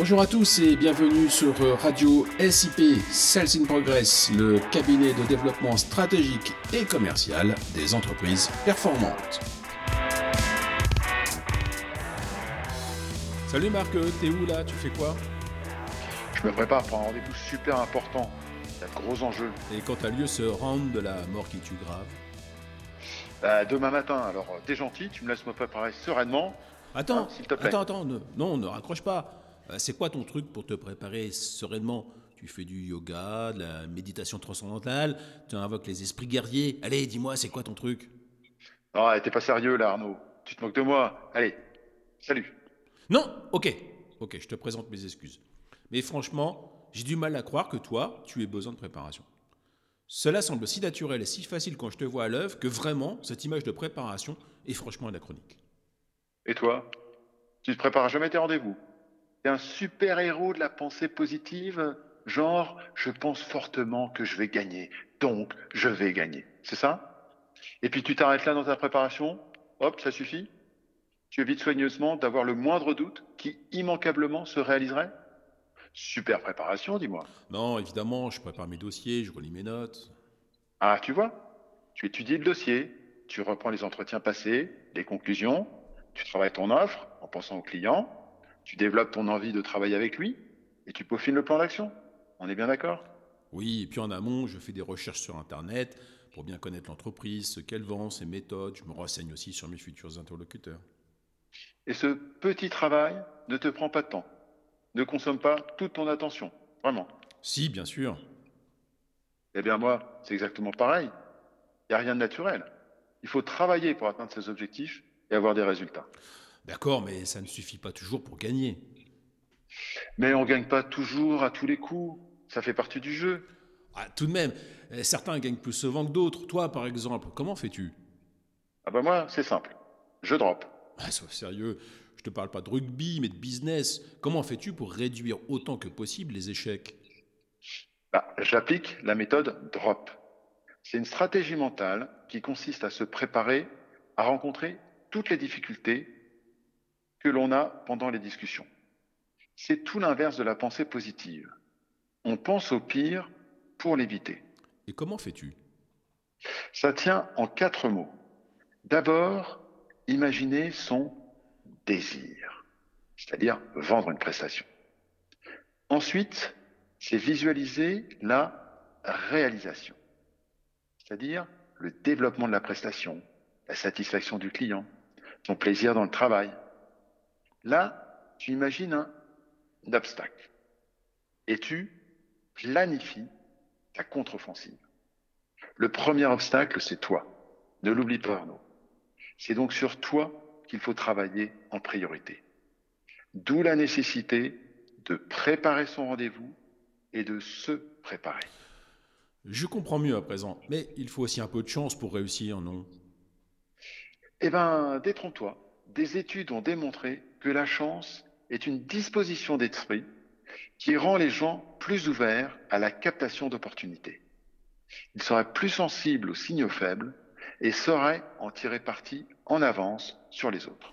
Bonjour à tous et bienvenue sur Radio SIP Sales in Progress, le cabinet de développement stratégique et commercial des entreprises performantes. Salut Marc, t'es où là? Tu fais quoi? Je me prépare pour un rendez-vous super important. Il y a de gros enjeux. Et quand a lieu ce round de la mort qui tue grave? Bah, Demain matin, alors t'es gentil, tu me laisses me préparer sereinement. Attends, hein, te plaît. attends, attends, non, ne raccroche pas. Euh, c'est quoi ton truc pour te préparer sereinement? Tu fais du yoga, de la méditation transcendantale, tu invoques les esprits guerriers. Allez, dis-moi, c'est quoi ton truc? Non, t'es pas sérieux là, Arnaud. Tu te moques de moi. Allez, salut. Non, ok, ok, je te présente mes excuses. Mais franchement, j'ai du mal à croire que toi, tu aies besoin de préparation. Cela semble si naturel et si facile quand je te vois à l'œuvre que vraiment, cette image de préparation est franchement anachronique. Et toi? Tu te prépares jamais tes rendez-vous? Un super héros de la pensée positive, genre je pense fortement que je vais gagner, donc je vais gagner. C'est ça? Et puis tu t'arrêtes là dans ta préparation, hop, ça suffit? Tu évites soigneusement d'avoir le moindre doute qui immanquablement se réaliserait? Super préparation, dis-moi. Non, évidemment, je prépare mes dossiers, je relis mes notes. Ah, tu vois Tu étudies le dossier, tu reprends les entretiens passés, les conclusions, tu travailles ton offre en pensant au client, tu développes ton envie de travailler avec lui et tu peaufines le plan d'action. On est bien d'accord? Oui, et puis en amont, je fais des recherches sur Internet pour bien connaître l'entreprise, ce qu'elle vend, ses méthodes. Je me renseigne aussi sur mes futurs interlocuteurs. Et ce petit travail ne te prend pas de temps, ne consomme pas toute ton attention, vraiment. Si, bien sûr. Eh bien moi, c'est exactement pareil. Il n'y a rien de naturel. Il faut travailler pour atteindre ses objectifs et avoir des résultats. D'accord, mais ça ne suffit pas toujours pour gagner. Mais on ne gagne pas toujours à tous les coups. Ça fait partie du jeu. Ah, tout de même, eh, certains gagnent plus souvent que d'autres. Toi, par exemple, comment fais-tu? Ah bah moi, c'est simple. Je drop. Ah, sois sérieux. Je te parle pas de rugby, mais de business. Comment fais-tu pour réduire autant que possible les échecs? Bah, J'applique la méthode drop. C'est une stratégie mentale qui consiste à se préparer à rencontrer toutes les difficultés que l'on a pendant les discussions. C'est tout l'inverse de la pensée positive. On pense au pire pour l'éviter. Et comment fais-tu? Ça tient en quatre mots. D'abord, imaginer son désir, c'est-à-dire vendre une prestation. Ensuite, c'est visualiser la réalisation, c'est-à-dire le développement de la prestation, la satisfaction du client, son plaisir dans le travail. Là, tu imagines un, obstacle et tu planifies ta contre-offensive. Le premier obstacle, c'est toi. Ne l'oublie pas, Arnaud. C'est donc sur toi qu'il faut travailler en priorité. D'où la nécessité de préparer son rendez-vous et de se préparer. Je comprends mieux à présent, mais il faut aussi un peu de chance pour réussir, non? Eh bien, détrompe-toi. Des études ont démontré que la chance est une disposition d'esprit qui rend les gens plus ouverts à la captation d'opportunités. Ils seraient plus sensibles aux signaux faibles et sauraient en tirer parti en avance sur les autres.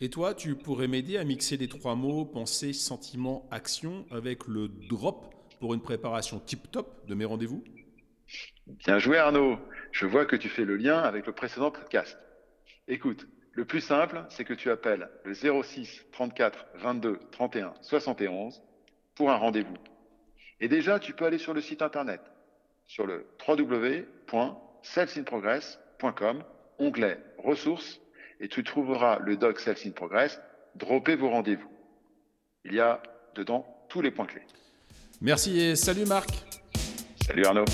Et toi, tu pourrais m'aider à mixer les trois mots pensée, sentiment, action avec le drop pour une préparation tip-top de mes rendez-vous? Bien joué Arnaud. Je vois que tu fais le lien avec le précédent podcast. Écoute, le plus simple, c'est que tu appelles le 06 34 22 31 71 pour un rendez-vous. Et déjà, tu peux aller sur le site internet, sur le www.salesinprogress.com, onglet ressources, et tu trouveras le doc Sales in Progress, vos rendez-vous. Il y a dedans tous les points clés. Merci et salut Marc. Salut Arnaud.